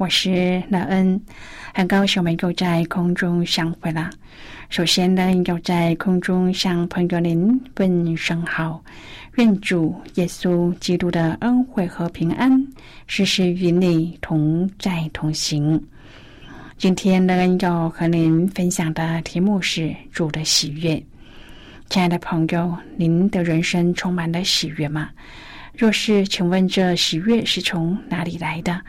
我是乐恩，很高兴我们又在空中相会了。首先呢，要在空中向朋友您问声好，愿主耶稣基督的恩惠和平安时时与你同在同行。今天乐恩要和您分享的题目是主的喜悦。亲爱的朋友，您的人生充满了喜悦吗？若是，请问这喜悦是从哪里来的？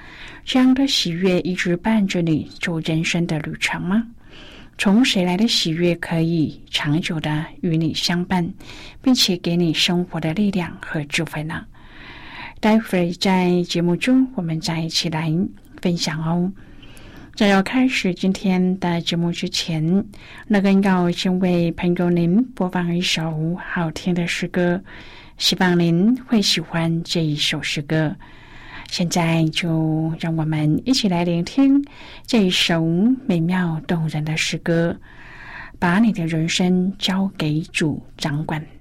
这样的喜悦一直伴着你走人生的旅程吗？从谁来的喜悦可以长久的与你相伴，并且给你生活的力量和智慧呢？待会儿在节目中，我们再一起来分享哦。在要开始今天的节目之前，那个要先为朋友您播放一首好听的诗歌。希望您会喜欢这一首诗歌。现在就让我们一起来聆听这一首美妙动人的诗歌。把你的人生交给主掌管。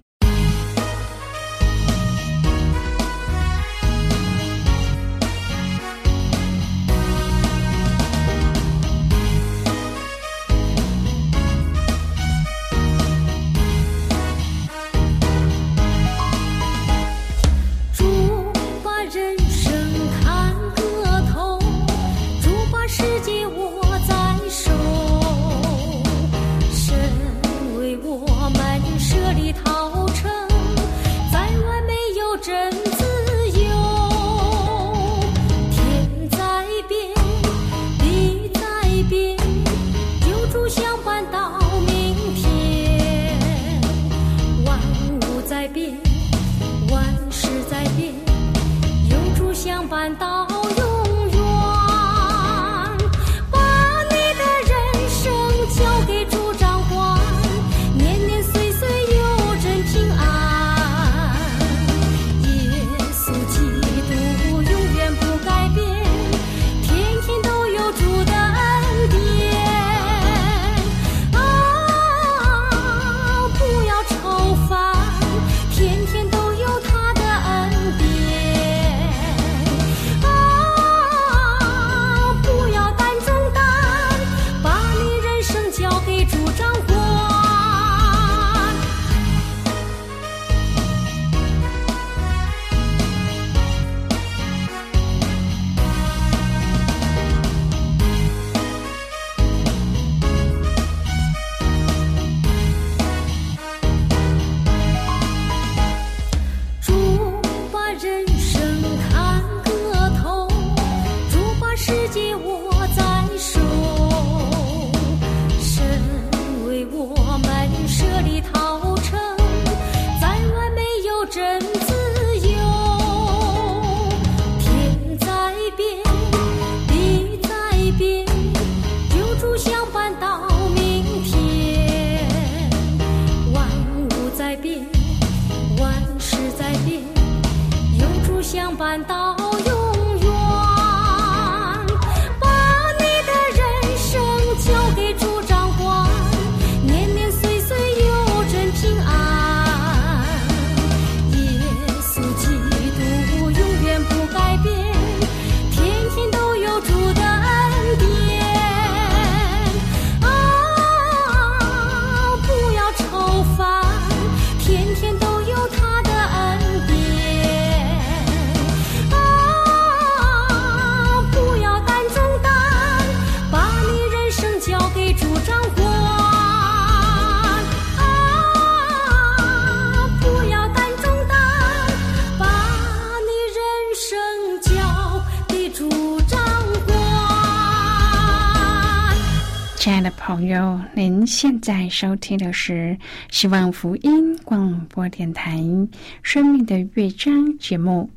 现在收听的是希望福音广播电台《生命的乐章》节目。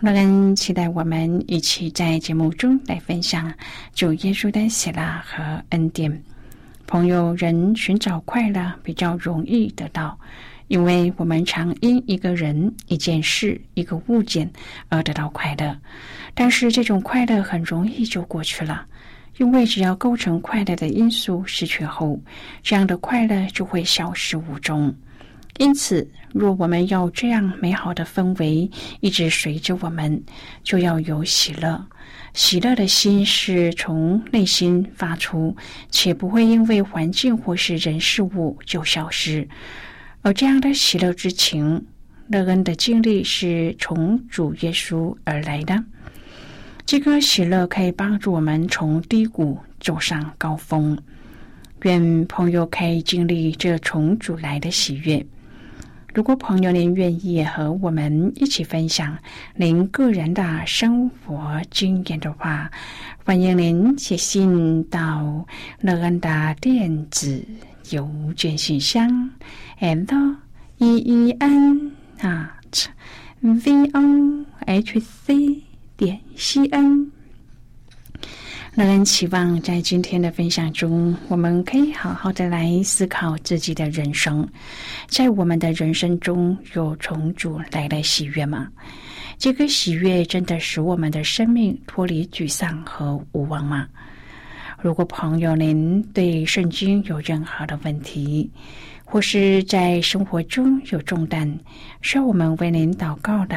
乐恩期待我们一起在节目中来分享主耶稣的喜乐和恩典。朋友，人寻找快乐比较容易得到，因为我们常因一个人、一件事、一个物件而得到快乐，但是这种快乐很容易就过去了。因为只要构成快乐的因素失去后，这样的快乐就会消失无踪。因此，若我们要这样美好的氛围一直随着我们，就要有喜乐。喜乐的心是从内心发出，且不会因为环境或是人事物就消失。而这样的喜乐之情，乐恩的经历是从主耶稣而来的。这个喜乐可以帮助我们从低谷走上高峰。愿朋友可以经历这从主来的喜悦。如果朋友您愿意和我们一起分享您个人的生活经验的话，欢迎您写信到乐安的电子邮件信箱：l e e n at v o h c。点西恩，让人期望在今天的分享中，我们可以好好的来思考自己的人生。在我们的人生中有重组来的喜悦吗？这个喜悦真的使我们的生命脱离沮丧和无望吗？如果朋友您对圣经有任何的问题，或是在生活中有重担，需要我们为您祷告的。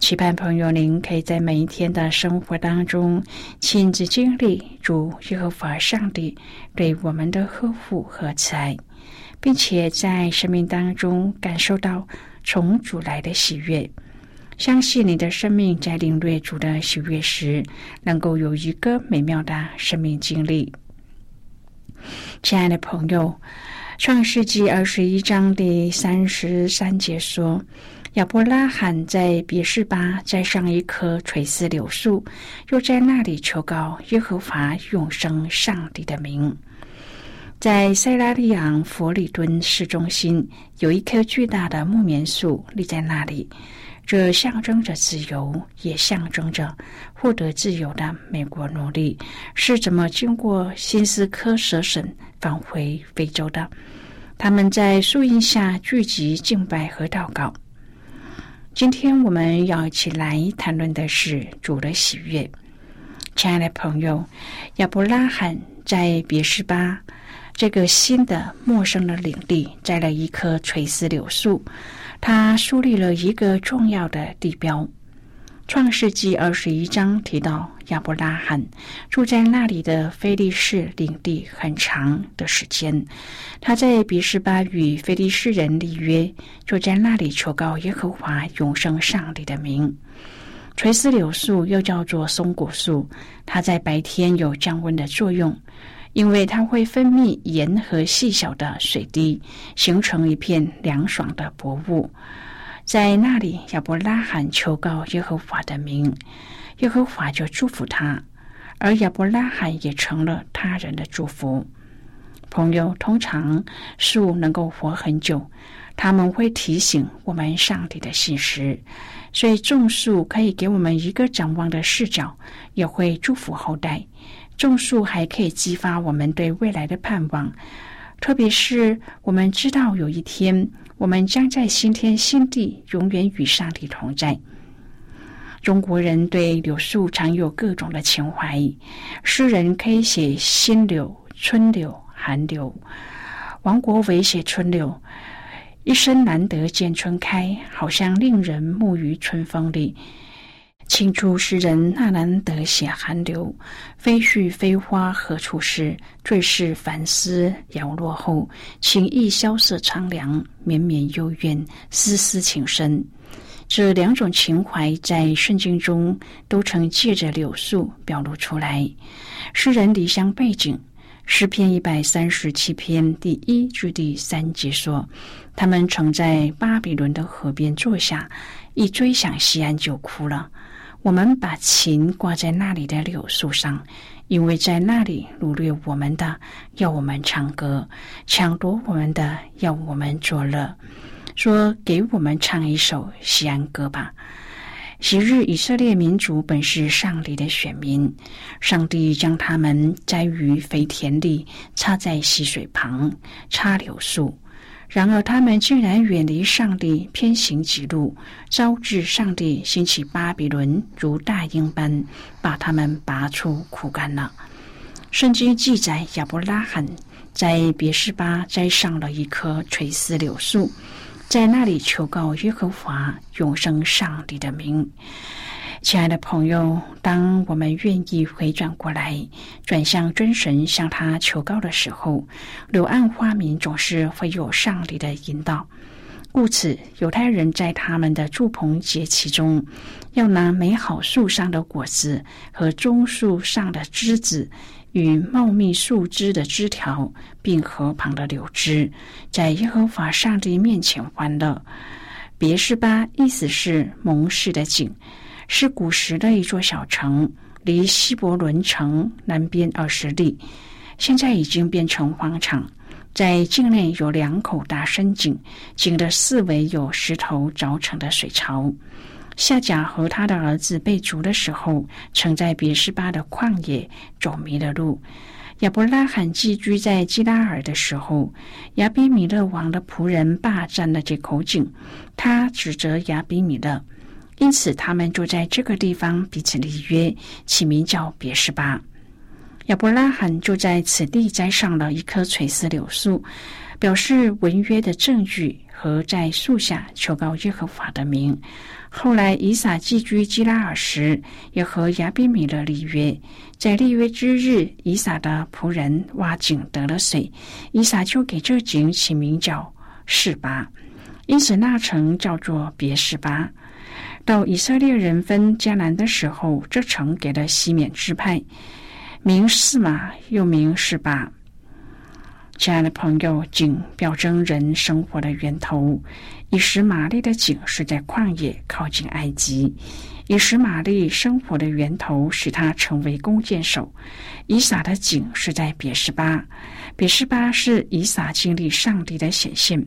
期盼朋友，您可以在每一天的生活当中亲自经历主耶和华上帝对我们的呵护和慈爱，并且在生命当中感受到从主来的喜悦。相信你的生命在领略主的喜悦时，能够有一个美妙的生命经历。亲爱的朋友，《创世纪》二十一章第三十三节说。亚伯拉罕在别是巴栽上一棵垂丝柳树，又在那里求告耶和华永生上帝的名。在塞拉利昂佛里敦市中心，有一棵巨大的木棉树立在那里，这象征着自由，也象征着获得自由的美国奴隶是怎么经过新斯科舍省返回非洲的。他们在树荫下聚集敬拜和祷告。今天我们要一起来谈论的是主的喜悦。亲爱的朋友，亚伯拉罕在别是巴这个新的陌生的领地栽了一棵垂丝柳树，他树立了一个重要的地标。创世纪二十一章提到，亚伯拉罕住在那里的菲利士领地很长的时间。他在比士巴与菲利士人立约，就在那里求告耶和华永生上帝的名。垂丝柳树又叫做松果树，它在白天有降温的作用，因为它会分泌盐和细小的水滴，形成一片凉爽的薄雾。在那里，亚伯拉罕求告耶和华的名，耶和华就祝福他，而亚伯拉罕也成了他人的祝福。朋友，通常树能够活很久，他们会提醒我们上帝的信实，所以种树可以给我们一个展望的视角，也会祝福后代。种树还可以激发我们对未来的盼望，特别是我们知道有一天。我们将在新天新地永远与上帝同在。中国人对柳树常有各种的情怀，诗人可以写新柳、春柳、寒柳。王国维写春柳，一生难得见春开，好像令人沐于春风里。清初诗人纳兰德写寒流，飞絮飞花何处是？最是繁丝摇落后，情意萧瑟苍凉，绵绵幽怨，丝丝情深。这两种情怀在圣经中都曾借着柳树表露出来。诗人离乡背景，诗篇一百三十七篇第一至第三节说：“他们曾在巴比伦的河边坐下，一追想西安就哭了。我们把琴挂在那里的柳树上。”因为在那里掳掠我们的，要我们唱歌；抢夺我们的，要我们作乐。说给我们唱一首西安歌吧。昔日以色列民族本是上帝的选民，上帝将他们栽于肥田里，插在溪水旁，插柳树。然而，他们竟然远离上帝，偏行己路，招致上帝兴起巴比伦如大鹰般，把他们拔出苦干了。圣经记载，亚伯拉罕在别是巴栽上了一棵垂丝柳树，在那里求告耶和华永生上帝的名。亲爱的朋友，当我们愿意回转过来，转向真神，向他求告的时候，柳暗花明总是会有上帝的引导。故此，犹太人在他们的祝棚节期中，要拿美好树上的果子和棕树上的枝子，与茂密树枝的枝条，并河旁的柳枝，在耶和华上帝面前欢乐。别是巴，意思是蒙氏的景。是古时的一座小城，离希伯伦城南边二十里，现在已经变成荒场。在境内有两口大深井，井的四围有石头凿成的水槽。夏甲和他的儿子被逐的时候，曾在别是巴的旷野走迷了路。亚伯拉罕寄居在基拉尔的时候，亚比米勒王的仆人霸占了这口井，他指责亚比米勒。因此，他们就在这个地方彼此立约，起名叫别是巴。亚伯拉罕就在此地栽上了一棵垂丝柳树，表示文约的证据和在树下求告耶和华的名。后来，以撒寄居基拉尔时，也和亚比米勒立约。在立约之日，以撒的仆人挖井得了水，以撒就给这井起名叫示巴，因此那城叫做别是巴。到以色列人分迦南的时候，这城给了西缅支派，名士马，又名示巴。亲爱的朋友，井表征人生活的源头。以实玛利的井是在旷野，靠近埃及。以实玛利生活的源头使他成为弓箭手。以撒的井是在别是巴，别是巴是以撒经历上帝的显现。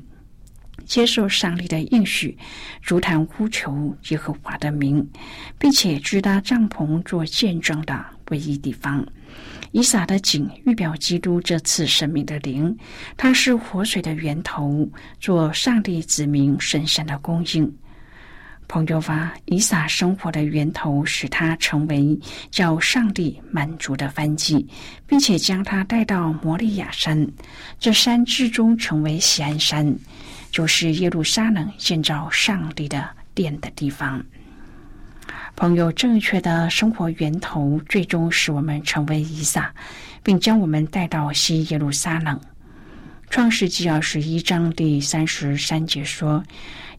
接受上帝的应许，如坛呼求耶和华的名，并且居搭帐篷做见证的唯一地方。以撒的井预表基督这次生命的灵，它是活水的源头，做上帝子民神圣的供应。朋友啊，以撒生活的源头，使他成为叫上帝满足的番祭，并且将他带到摩利亚山，这山至终成为喜安山。就是耶路撒冷建造上帝的殿的地方。朋友，正确的生活源头，最终使我们成为以撒，并将我们带到西耶路撒冷。创世纪二十一章第三十三节说：“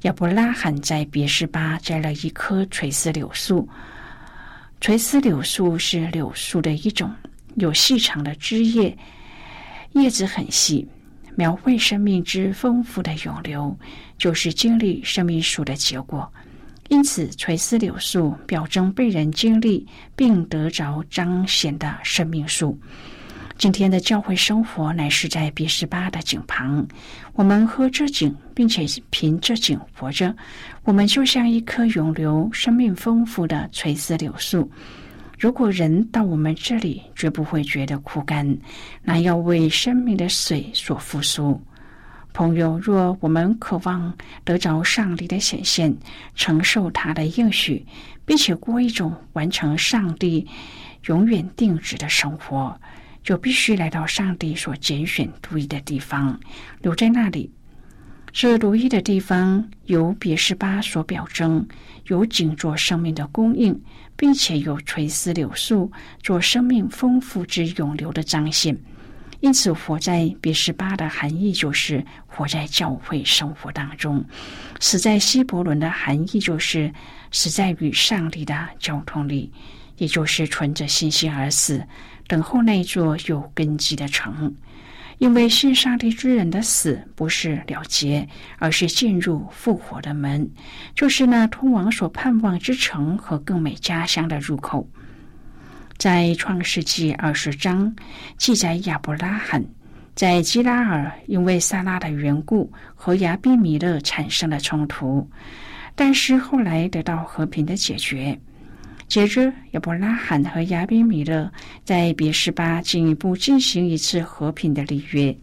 亚伯拉罕在别是巴摘了一棵垂丝柳树。垂丝柳树是柳树的一种，有细长的枝叶，叶子很细。”描绘生命之丰富的涌流，就是经历生命树的结果。因此，垂丝柳树表征被人经历并得着彰显的生命树。今天的教会生活乃是在比十巴的井旁，我们喝这井，并且凭这井活着。我们就像一棵涌流、生命丰富的垂丝柳树。如果人到我们这里，绝不会觉得枯干，那要为生命的水所复苏。朋友，若我们渴望得着上帝的显现，承受他的应许，并且过一种完成上帝永远定旨的生活，就必须来到上帝所拣选独一的地方，留在那里。这独一的地方由别是巴所表征，有井做生命的供应。并且有垂丝柳树做生命丰富之涌流的彰显，因此，活在别十巴的含义就是活在教会生活当中；死在希伯伦的含义就是死在与上帝的交通里，也就是存着信心而死，等候那座有根基的城。因为信上帝之人的死不是了结，而是进入复活的门，就是那通往所盼望之城和更美家乡的入口。在创世纪二十章记载，亚伯拉罕在基拉尔因为撒拉的缘故和亚比米勒产生了冲突，但是后来得到和平的解决。接着，亚伯拉罕和亚比米勒在别是巴进一步进行一次和平的立约。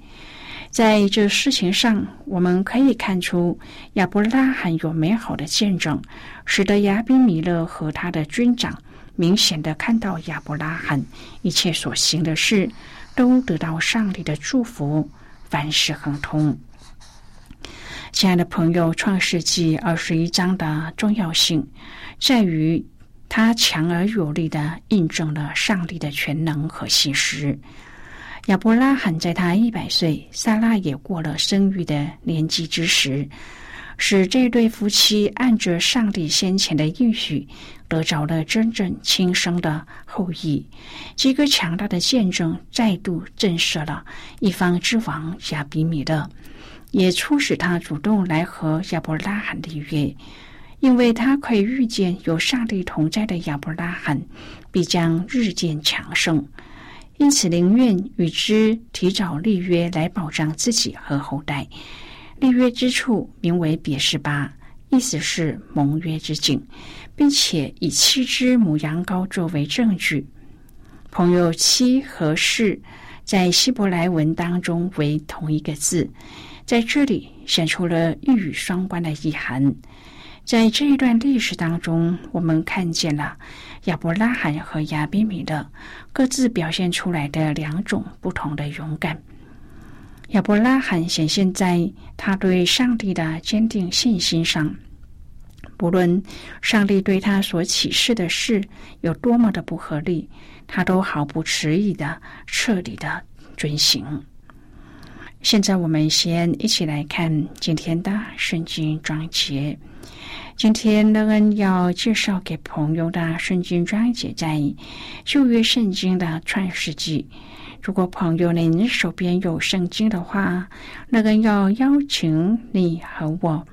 在这事情上，我们可以看出亚伯拉罕有美好的见证，使得亚比米勒和他的军长明显的看到亚伯拉罕一切所行的事都得到上帝的祝福，凡事亨通。亲爱的朋友，《创世纪》二十一章的重要性在于。他强而有力的印证了上帝的全能和信实。亚伯拉罕在他一百岁，撒拉也过了生育的年纪之时，使这对夫妻按着上帝先前的应许，得着了真正亲生的后裔。这个强大的见证再度震慑了一方之王亚比米勒，也促使他主动来和亚伯拉罕立约。因为他可以预见有上帝同在的亚伯拉罕必将日渐强盛，因此宁愿与之提早立约来保障自己和后代。立约之处名为别示巴，意思是盟约之境，并且以七只母羊羔作为证据。朋友七和士在希伯来文当中为同一个字，在这里显出了一语双关的意涵。在这一段历史当中，我们看见了亚伯拉罕和亚比米勒各自表现出来的两种不同的勇敢。亚伯拉罕显现在他对上帝的坚定信心上，不论上帝对他所启示的事有多么的不合理，他都毫不迟疑的彻底的遵行。现在，我们先一起来看今天的圣经章节。今天乐恩要介绍给朋友的圣经章节在旧约圣经的创世纪。如果朋友您手边有圣经的话，乐恩要邀请你和我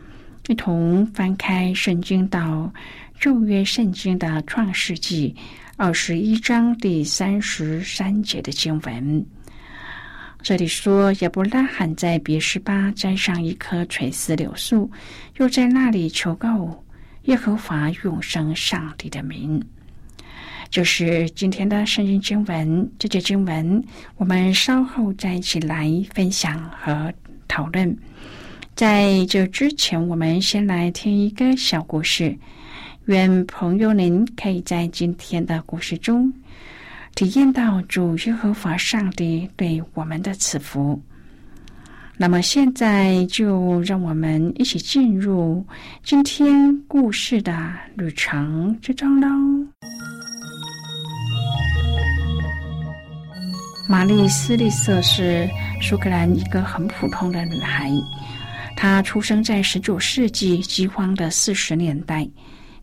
一同翻开圣经到旧约圣经的创世纪二十一章第三十三节的经文。这里说，亚伯拉罕在别是巴栽上一棵垂丝柳树，又在那里求告耶和华永生上帝的名。就是今天的圣经经文，这节经文我们稍后再一起来分享和讨论。在这之前，我们先来听一个小故事。愿朋友您可以在今天的故事中。体验到主耶和华上帝对我们的赐福。那么现在就让我们一起进入今天故事的旅程之中喽。玛丽斯利瑟是苏格兰一个很普通的女孩，她出生在十九世纪饥荒的四十年代。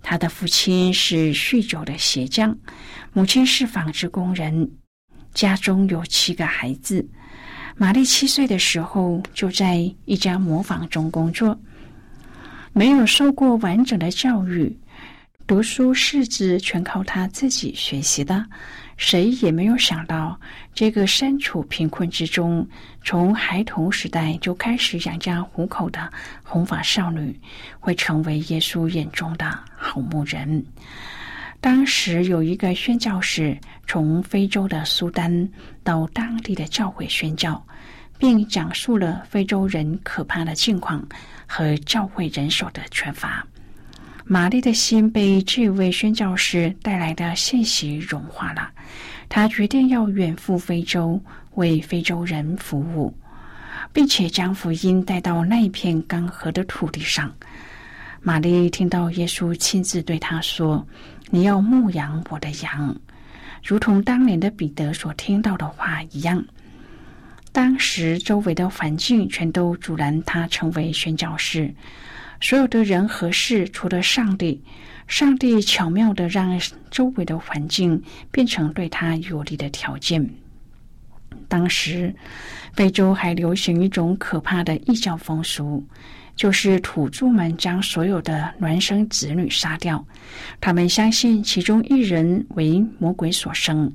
他的父亲是酗酒的鞋匠，母亲是纺织工人，家中有七个孩子。玛丽七岁的时候就在一家磨坊中工作，没有受过完整的教育，读书识字全靠他自己学习的。谁也没有想到，这个身处贫困之中，从孩童时代就开始养家糊口的红发少女，会成为耶稣眼中的好牧人。当时有一个宣教士从非洲的苏丹到当地的教会宣教，并讲述了非洲人可怕的境况和教会人手的缺乏。玛丽的心被这位宣教师带来的信息融化了，她决定要远赴非洲，为非洲人服务，并且将福音带到那一片干涸的土地上。玛丽听到耶稣亲自对她说：“你要牧养我的羊，如同当年的彼得所听到的话一样。”当时周围的环境全都阻拦他成为宣教士。所有的人和事，除了上帝，上帝巧妙的让周围的环境变成对他有利的条件。当时，非洲还流行一种可怕的异教风俗，就是土著们将所有的孪生子女杀掉。他们相信其中一人为魔鬼所生，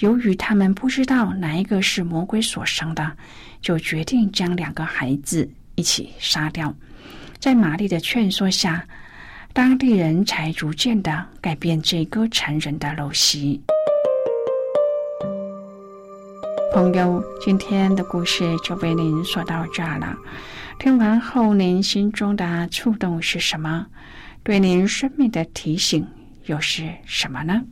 由于他们不知道哪一个是魔鬼所生的，就决定将两个孩子一起杀掉。在玛丽的劝说下，当地人才逐渐的改变这个残忍的陋习。朋友，今天的故事就为您说到这儿了。听完后，您心中的触动是什么？对您生命的提醒又是什么呢？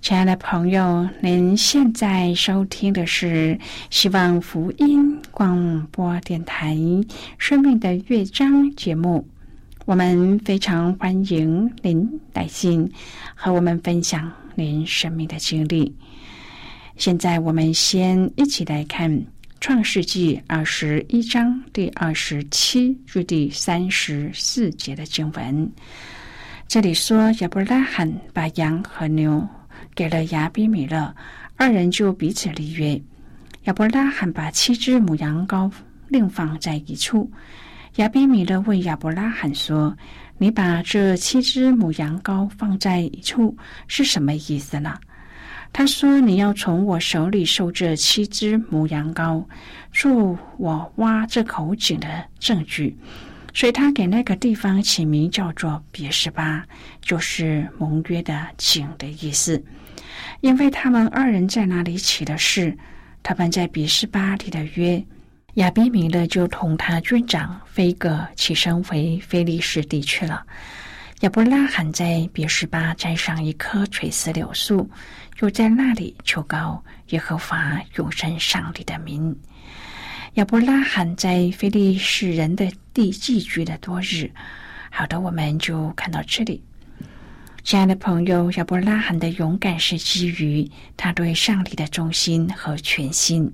亲爱的朋友，您现在收听的是希望福音广播电台《生命的乐章》节目。我们非常欢迎您来信和我们分享您生命的经历。现在，我们先一起来看《创世纪》二十一章第二十七至第三十四节的经文。这里说，亚伯拉罕把羊和牛给了亚比米勒，二人就彼此立约。亚伯拉罕把七只母羊羔另放在一处。亚比米勒问亚伯拉罕说：“你把这七只母羊羔放在一处是什么意思呢？”他说：“你要从我手里收这七只母羊羔，做我挖这口井的证据。”所以他给那个地方起名叫做别是巴，就是盟约的井的意思。因为他们二人在那里起的誓，他们在别是巴立的约，亚比米勒就同他军长飞哥起身回菲利士地去了。亚伯拉罕在别是巴栽上一棵垂丝柳树。又在那里求告耶和华永生上帝的名。亚伯拉罕在非利士人的地寄居了多日。好的，我们就看到这里。亲爱的朋友，亚伯拉罕的勇敢是基于他对上帝的忠心和全心。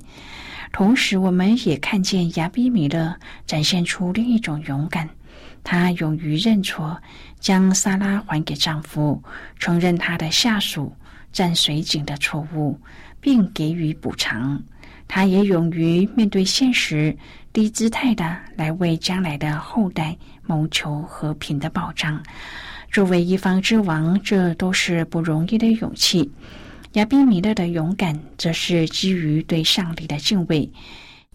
同时，我们也看见亚比米勒展现出另一种勇敢，他勇于认错，将萨拉还给丈夫，承认他的下属。占水井的错误，并给予补偿。他也勇于面对现实，低姿态的来为将来的后代谋求和平的保障。作为一方之王，这都是不容易的勇气。亚比米勒的勇敢，则是基于对上帝的敬畏。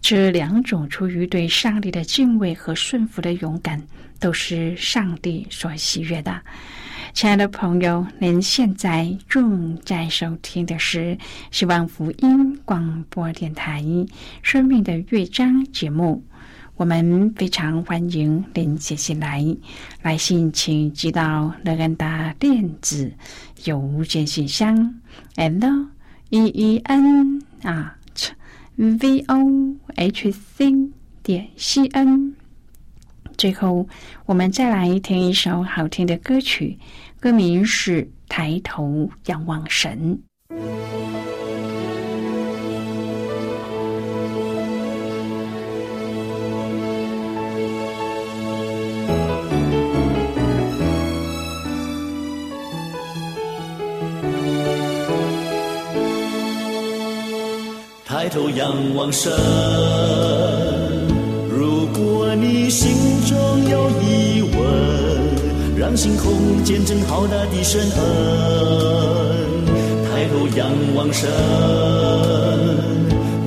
这两种出于对上帝的敬畏和顺服的勇敢，都是上帝所喜悦的。亲爱的朋友，您现在正在收听的是希望福音广播电台《生命的乐章》节目。我们非常欢迎您写信来，来信请寄到乐安达电子邮件信箱：l e e n 啊 v o h c 点 c n。最后，我们再来听一首好听的歌曲。歌名是《抬头仰望神》。抬头仰望神，如果你心中有疑问。让星空见证浩大的神恩，抬头仰望神。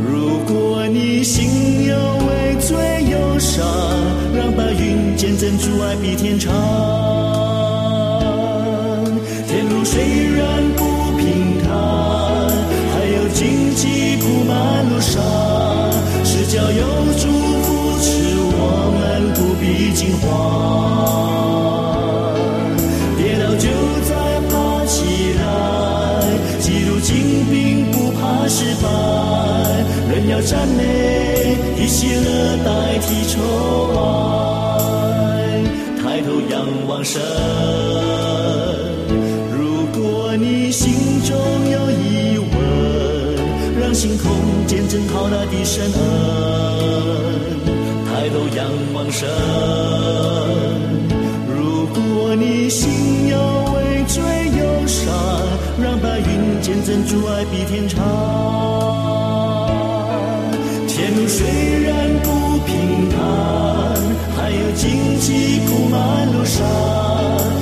如果你心有畏罪忧伤，让白云见证主爱比天长。见证浩大的神恩。抬头仰望神，如果你心有畏罪忧伤，让白云见证主爱比天长。前路虽然不平坦，还有荆棘铺满路上，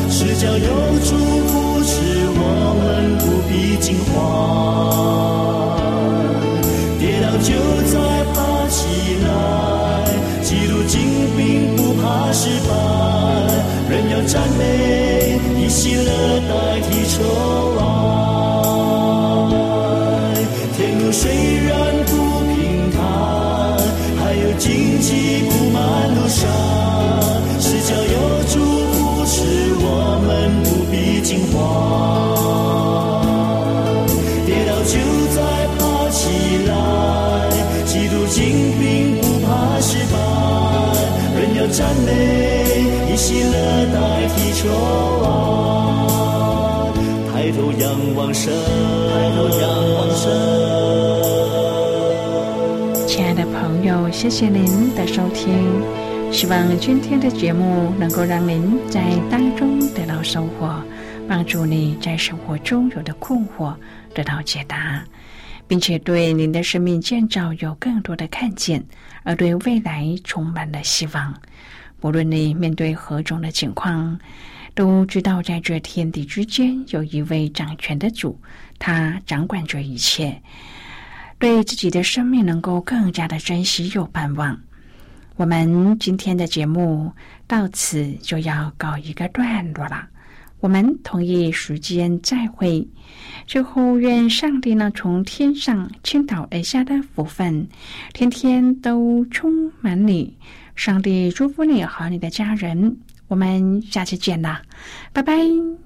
是叫有主扶持我们不必惊慌。赞美，以喜乐代替愁哀。天路虽然不平坦，还有荆棘铺满路上，是叫有主扶持我们不必惊慌。跌倒就再爬起来，基督精兵不怕失败，人要赞美，喜乐代替愁哀。抬头仰望神，抬头仰望神。亲爱的朋友，谢谢您的收听。希望今天的节目能够让您在当中得到收获，帮助你在生活中有的困惑得到解答，并且对您的生命建造有更多的看见，而对未来充满了希望。无论你面对何种的情况，都知道在这天地之间有一位掌权的主，他掌管着一切。对自己的生命能够更加的珍惜又盼望。我们今天的节目到此就要告一个段落了，我们同一时间再会。最后，愿上帝呢从天上倾倒而下的福分，天天都充满你。上帝祝福你和你的家人。我们下期见啦，拜拜。